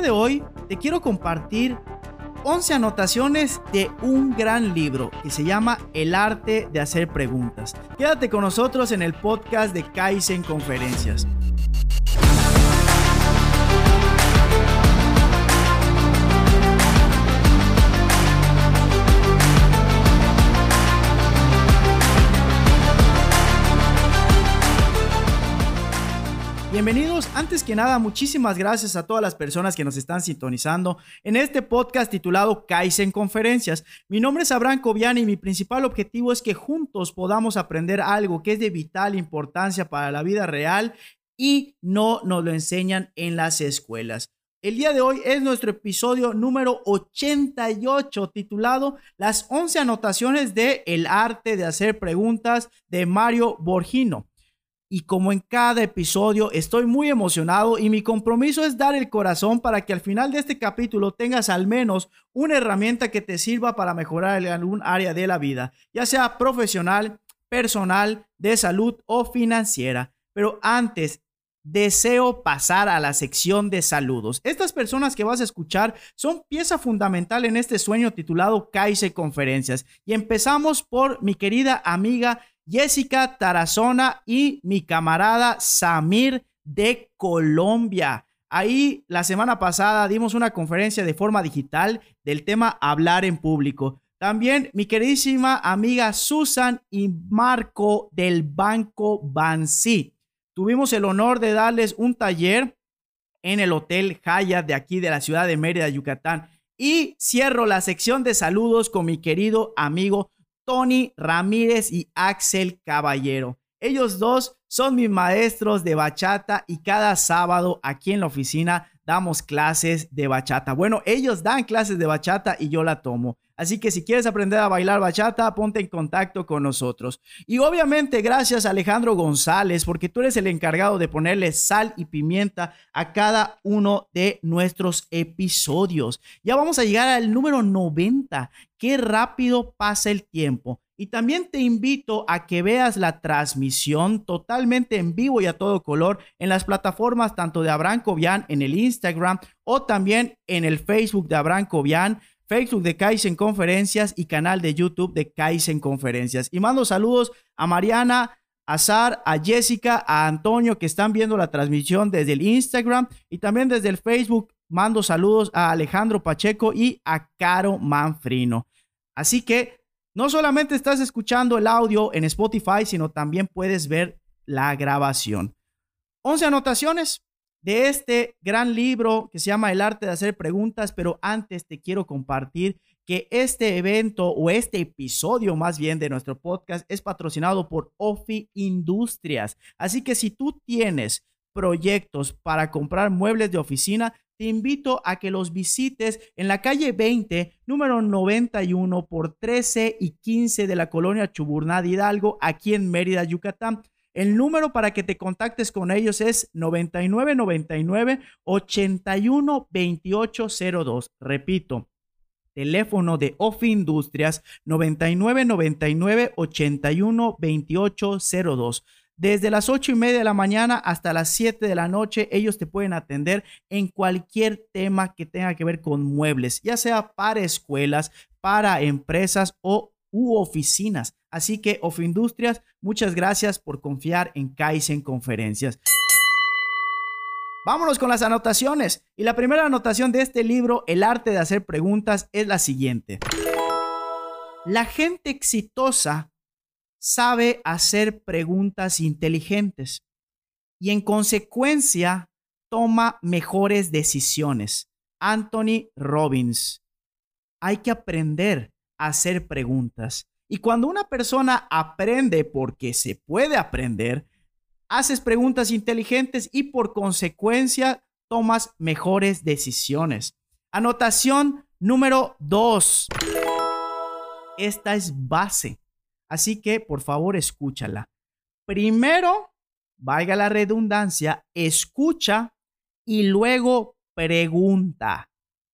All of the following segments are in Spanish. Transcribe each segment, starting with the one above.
de hoy te quiero compartir 11 anotaciones de un gran libro que se llama El arte de hacer preguntas. Quédate con nosotros en el podcast de Kaizen Conferencias. Bienvenidos, antes que nada, muchísimas gracias a todas las personas que nos están sintonizando en este podcast titulado Kaizen Conferencias. Mi nombre es Abraham Cobian y mi principal objetivo es que juntos podamos aprender algo que es de vital importancia para la vida real y no nos lo enseñan en las escuelas. El día de hoy es nuestro episodio número 88 titulado Las 11 anotaciones de El arte de hacer preguntas de Mario Borgino. Y como en cada episodio, estoy muy emocionado y mi compromiso es dar el corazón para que al final de este capítulo tengas al menos una herramienta que te sirva para mejorar en algún área de la vida, ya sea profesional, personal, de salud o financiera. Pero antes, deseo pasar a la sección de saludos. Estas personas que vas a escuchar son pieza fundamental en este sueño titulado Kaise Conferencias. Y empezamos por mi querida amiga Jessica Tarazona y mi camarada Samir de Colombia. Ahí la semana pasada dimos una conferencia de forma digital del tema hablar en público. También mi queridísima amiga Susan y Marco del Banco Bansi. Tuvimos el honor de darles un taller en el Hotel Hyatt de aquí de la ciudad de Mérida, Yucatán. Y cierro la sección de saludos con mi querido amigo Tony Ramírez y Axel Caballero. Ellos dos son mis maestros de bachata y cada sábado aquí en la oficina damos clases de bachata. Bueno, ellos dan clases de bachata y yo la tomo. Así que si quieres aprender a bailar bachata, ponte en contacto con nosotros. Y obviamente gracias a Alejandro González, porque tú eres el encargado de ponerle sal y pimienta a cada uno de nuestros episodios. Ya vamos a llegar al número 90. Qué rápido pasa el tiempo. Y también te invito a que veas la transmisión totalmente en vivo y a todo color en las plataformas tanto de Abraham Cobian en el Instagram o también en el Facebook de Abraham Cobian, Facebook de Kaizen Conferencias y canal de YouTube de Kaizen Conferencias. Y mando saludos a Mariana, a Sar, a Jessica, a Antonio que están viendo la transmisión desde el Instagram y también desde el Facebook. Mando saludos a Alejandro Pacheco y a Caro Manfrino. Así que no solamente estás escuchando el audio en Spotify, sino también puedes ver la grabación. 11 anotaciones de este gran libro que se llama El arte de hacer preguntas, pero antes te quiero compartir que este evento o este episodio más bien de nuestro podcast es patrocinado por Ofi Industrias. Así que si tú tienes proyectos para comprar muebles de oficina, te invito a que los visites en la calle 20, número 91 por 13 y 15 de la colonia Chuburná de Hidalgo, aquí en Mérida, Yucatán. El número para que te contactes con ellos es 9999 81 2802. Repito, teléfono de OFI Industrias 9999 81 2802. Desde las ocho y media de la mañana hasta las 7 de la noche, ellos te pueden atender en cualquier tema que tenga que ver con muebles, ya sea para escuelas, para empresas o u oficinas. Así que, Industrias, muchas gracias por confiar en Kaizen Conferencias. Vámonos con las anotaciones. Y la primera anotación de este libro, El arte de hacer preguntas, es la siguiente. La gente exitosa sabe hacer preguntas inteligentes y en consecuencia toma mejores decisiones. Anthony Robbins. Hay que aprender a hacer preguntas. Y cuando una persona aprende porque se puede aprender, haces preguntas inteligentes y por consecuencia tomas mejores decisiones. Anotación número dos. Esta es base. Así que, por favor, escúchala. Primero, valga la redundancia, escucha y luego pregunta.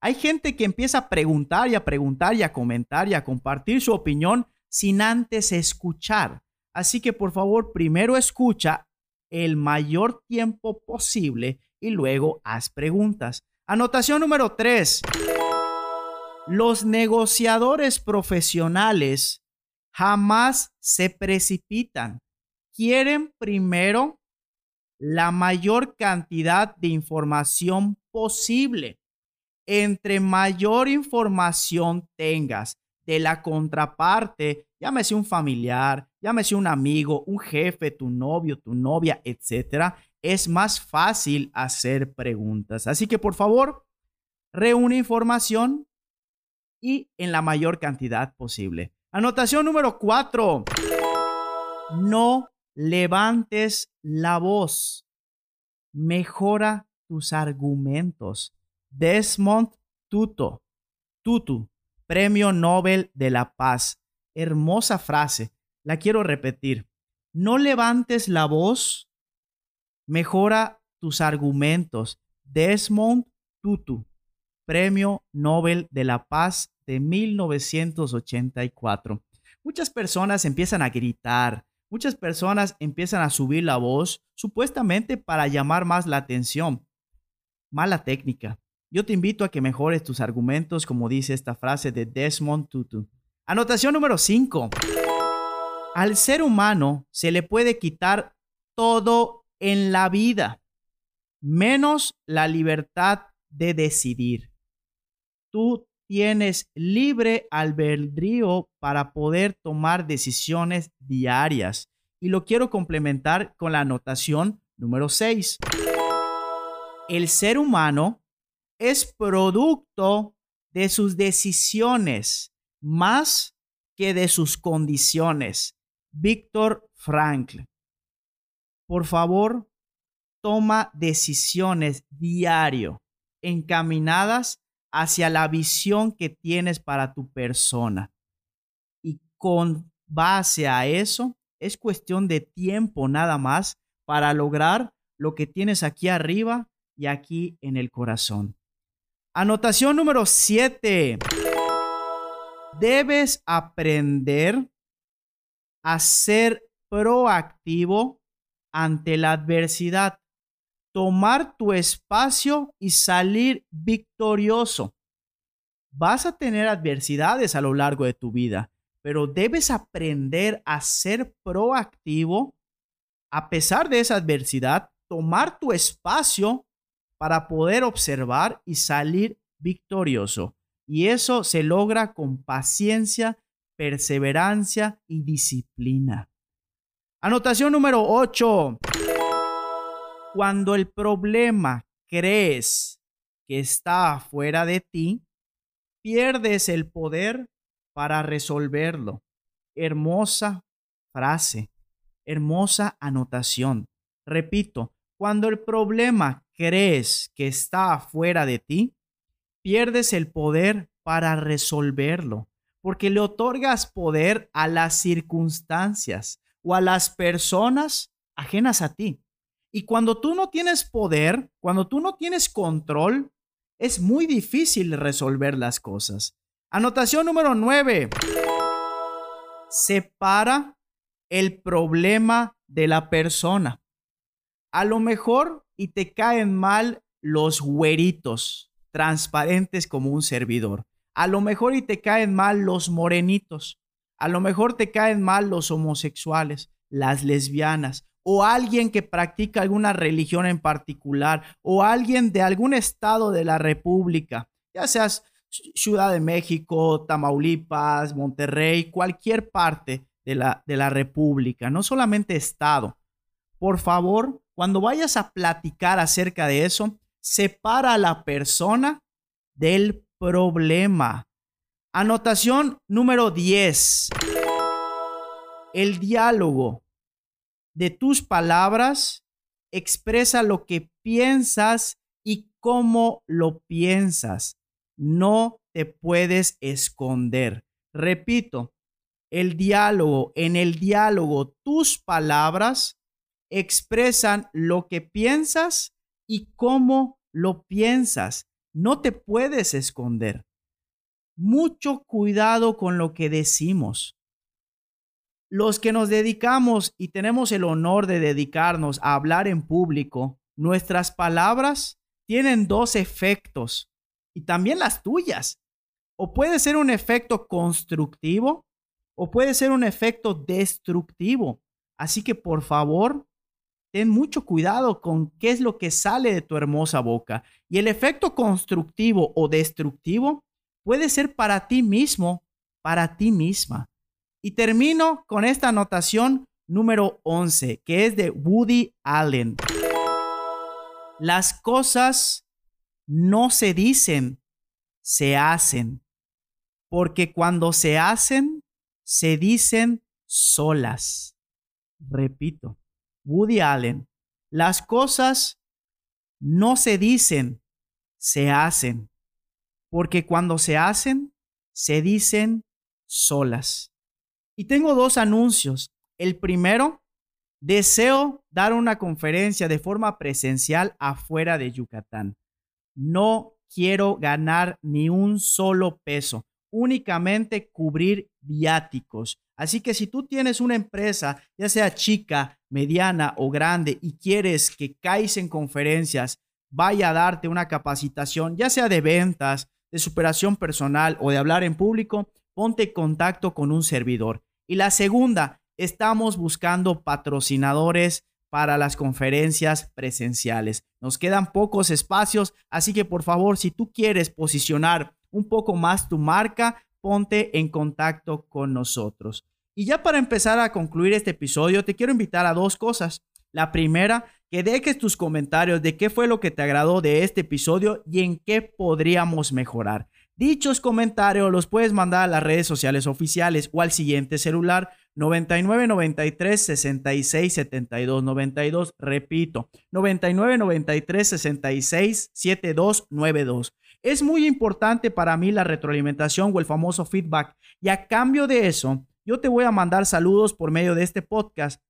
Hay gente que empieza a preguntar y a preguntar y a comentar y a compartir su opinión sin antes escuchar. Así que por favor, primero escucha el mayor tiempo posible y luego haz preguntas. Anotación número 3. Los negociadores profesionales jamás se precipitan. Quieren primero la mayor cantidad de información posible. Entre mayor información tengas de la contraparte, llámese un familiar, llámese un amigo, un jefe, tu novio, tu novia, etcétera, es más fácil hacer preguntas. Así que por favor, reúne información y en la mayor cantidad posible. Anotación número cuatro. No levantes la voz. Mejora tus argumentos. Desmond Tutu, Tutu, Premio Nobel de la Paz. Hermosa frase. La quiero repetir. No levantes la voz. Mejora tus argumentos. Desmond Tutu, Premio Nobel de la Paz de 1984. Muchas personas empiezan a gritar, muchas personas empiezan a subir la voz supuestamente para llamar más la atención. Mala técnica. Yo te invito a que mejores tus argumentos como dice esta frase de Desmond Tutu. Anotación número 5. Al ser humano se le puede quitar todo en la vida, menos la libertad de decidir. Tú tienes libre albedrío para poder tomar decisiones diarias. Y lo quiero complementar con la anotación número 6. El ser humano es producto de sus decisiones más que de sus condiciones. Víctor Frankl. Por favor, toma decisiones diario encaminadas hacia la visión que tienes para tu persona. Y con base a eso, es cuestión de tiempo nada más para lograr lo que tienes aquí arriba y aquí en el corazón. Anotación número 7. Debes aprender a ser proactivo ante la adversidad tomar tu espacio y salir victorioso. Vas a tener adversidades a lo largo de tu vida, pero debes aprender a ser proactivo a pesar de esa adversidad, tomar tu espacio para poder observar y salir victorioso. Y eso se logra con paciencia, perseverancia y disciplina. Anotación número 8. Cuando el problema crees que está fuera de ti, pierdes el poder para resolverlo. Hermosa frase, hermosa anotación. Repito, cuando el problema crees que está fuera de ti, pierdes el poder para resolverlo, porque le otorgas poder a las circunstancias o a las personas ajenas a ti. Y cuando tú no tienes poder, cuando tú no tienes control, es muy difícil resolver las cosas. Anotación número 9. Separa el problema de la persona. A lo mejor y te caen mal los güeritos, transparentes como un servidor. A lo mejor y te caen mal los morenitos. A lo mejor te caen mal los homosexuales, las lesbianas o alguien que practica alguna religión en particular o alguien de algún estado de la República, ya seas Ciudad de México, Tamaulipas, Monterrey, cualquier parte de la, de la República, no solamente estado. Por favor, cuando vayas a platicar acerca de eso, separa a la persona del problema. Anotación número 10. El diálogo de tus palabras, expresa lo que piensas y cómo lo piensas. No te puedes esconder. Repito, el diálogo, en el diálogo, tus palabras expresan lo que piensas y cómo lo piensas. No te puedes esconder. Mucho cuidado con lo que decimos. Los que nos dedicamos y tenemos el honor de dedicarnos a hablar en público, nuestras palabras tienen dos efectos y también las tuyas. O puede ser un efecto constructivo o puede ser un efecto destructivo. Así que por favor, ten mucho cuidado con qué es lo que sale de tu hermosa boca. Y el efecto constructivo o destructivo puede ser para ti mismo, para ti misma. Y termino con esta anotación número 11, que es de Woody Allen. Las cosas no se dicen, se hacen. Porque cuando se hacen, se dicen solas. Repito, Woody Allen, las cosas no se dicen, se hacen. Porque cuando se hacen, se dicen solas. Y tengo dos anuncios. El primero, deseo dar una conferencia de forma presencial afuera de Yucatán. No quiero ganar ni un solo peso, únicamente cubrir viáticos. Así que si tú tienes una empresa, ya sea chica, mediana o grande, y quieres que CAIS en conferencias vaya a darte una capacitación, ya sea de ventas, de superación personal o de hablar en público, ponte en contacto con un servidor. Y la segunda, estamos buscando patrocinadores para las conferencias presenciales. Nos quedan pocos espacios, así que por favor, si tú quieres posicionar un poco más tu marca, ponte en contacto con nosotros. Y ya para empezar a concluir este episodio, te quiero invitar a dos cosas. La primera, que dejes tus comentarios de qué fue lo que te agradó de este episodio y en qué podríamos mejorar. Dichos comentarios los puedes mandar a las redes sociales oficiales o al siguiente celular 99 93 66 72 92. Repito, 99 93 66 72 92. Es muy importante para mí la retroalimentación o el famoso feedback y a cambio de eso, yo te voy a mandar saludos por medio de este podcast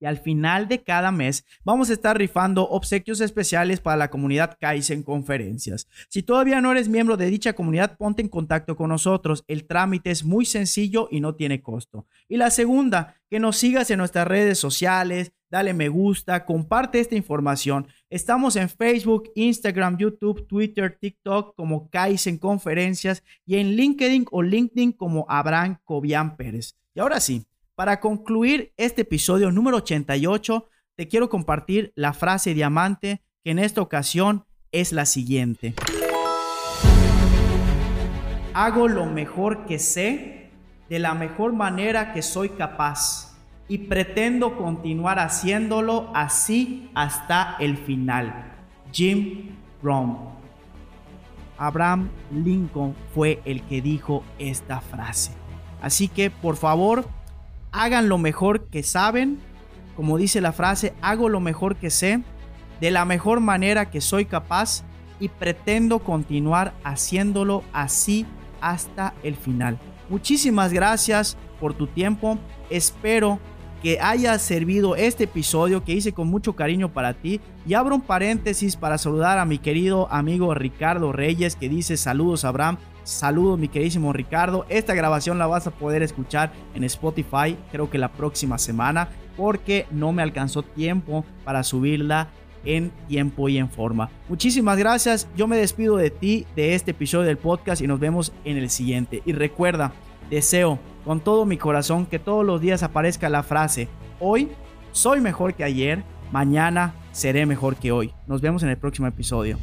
y al final de cada mes vamos a estar rifando obsequios especiales para la comunidad Kaizen Conferencias. Si todavía no eres miembro de dicha comunidad, ponte en contacto con nosotros. El trámite es muy sencillo y no tiene costo. Y la segunda, que nos sigas en nuestras redes sociales, dale me gusta, comparte esta información. Estamos en Facebook, Instagram, YouTube, Twitter, TikTok como Kaizen Conferencias y en LinkedIn o LinkedIn como Abraham Cobian Pérez. Y ahora sí, para concluir este episodio número 88, te quiero compartir la frase diamante que en esta ocasión es la siguiente. Hago lo mejor que sé de la mejor manera que soy capaz y pretendo continuar haciéndolo así hasta el final. Jim Rohn. Abraham Lincoln fue el que dijo esta frase. Así que por favor, hagan lo mejor que saben, como dice la frase, hago lo mejor que sé, de la mejor manera que soy capaz y pretendo continuar haciéndolo así hasta el final. Muchísimas gracias por tu tiempo. Espero que haya servido este episodio que hice con mucho cariño para ti. Y abro un paréntesis para saludar a mi querido amigo Ricardo Reyes que dice saludos Abraham. Saludos mi queridísimo Ricardo. Esta grabación la vas a poder escuchar en Spotify creo que la próxima semana porque no me alcanzó tiempo para subirla en tiempo y en forma. Muchísimas gracias. Yo me despido de ti de este episodio del podcast y nos vemos en el siguiente. Y recuerda, deseo con todo mi corazón que todos los días aparezca la frase, hoy soy mejor que ayer, mañana seré mejor que hoy. Nos vemos en el próximo episodio.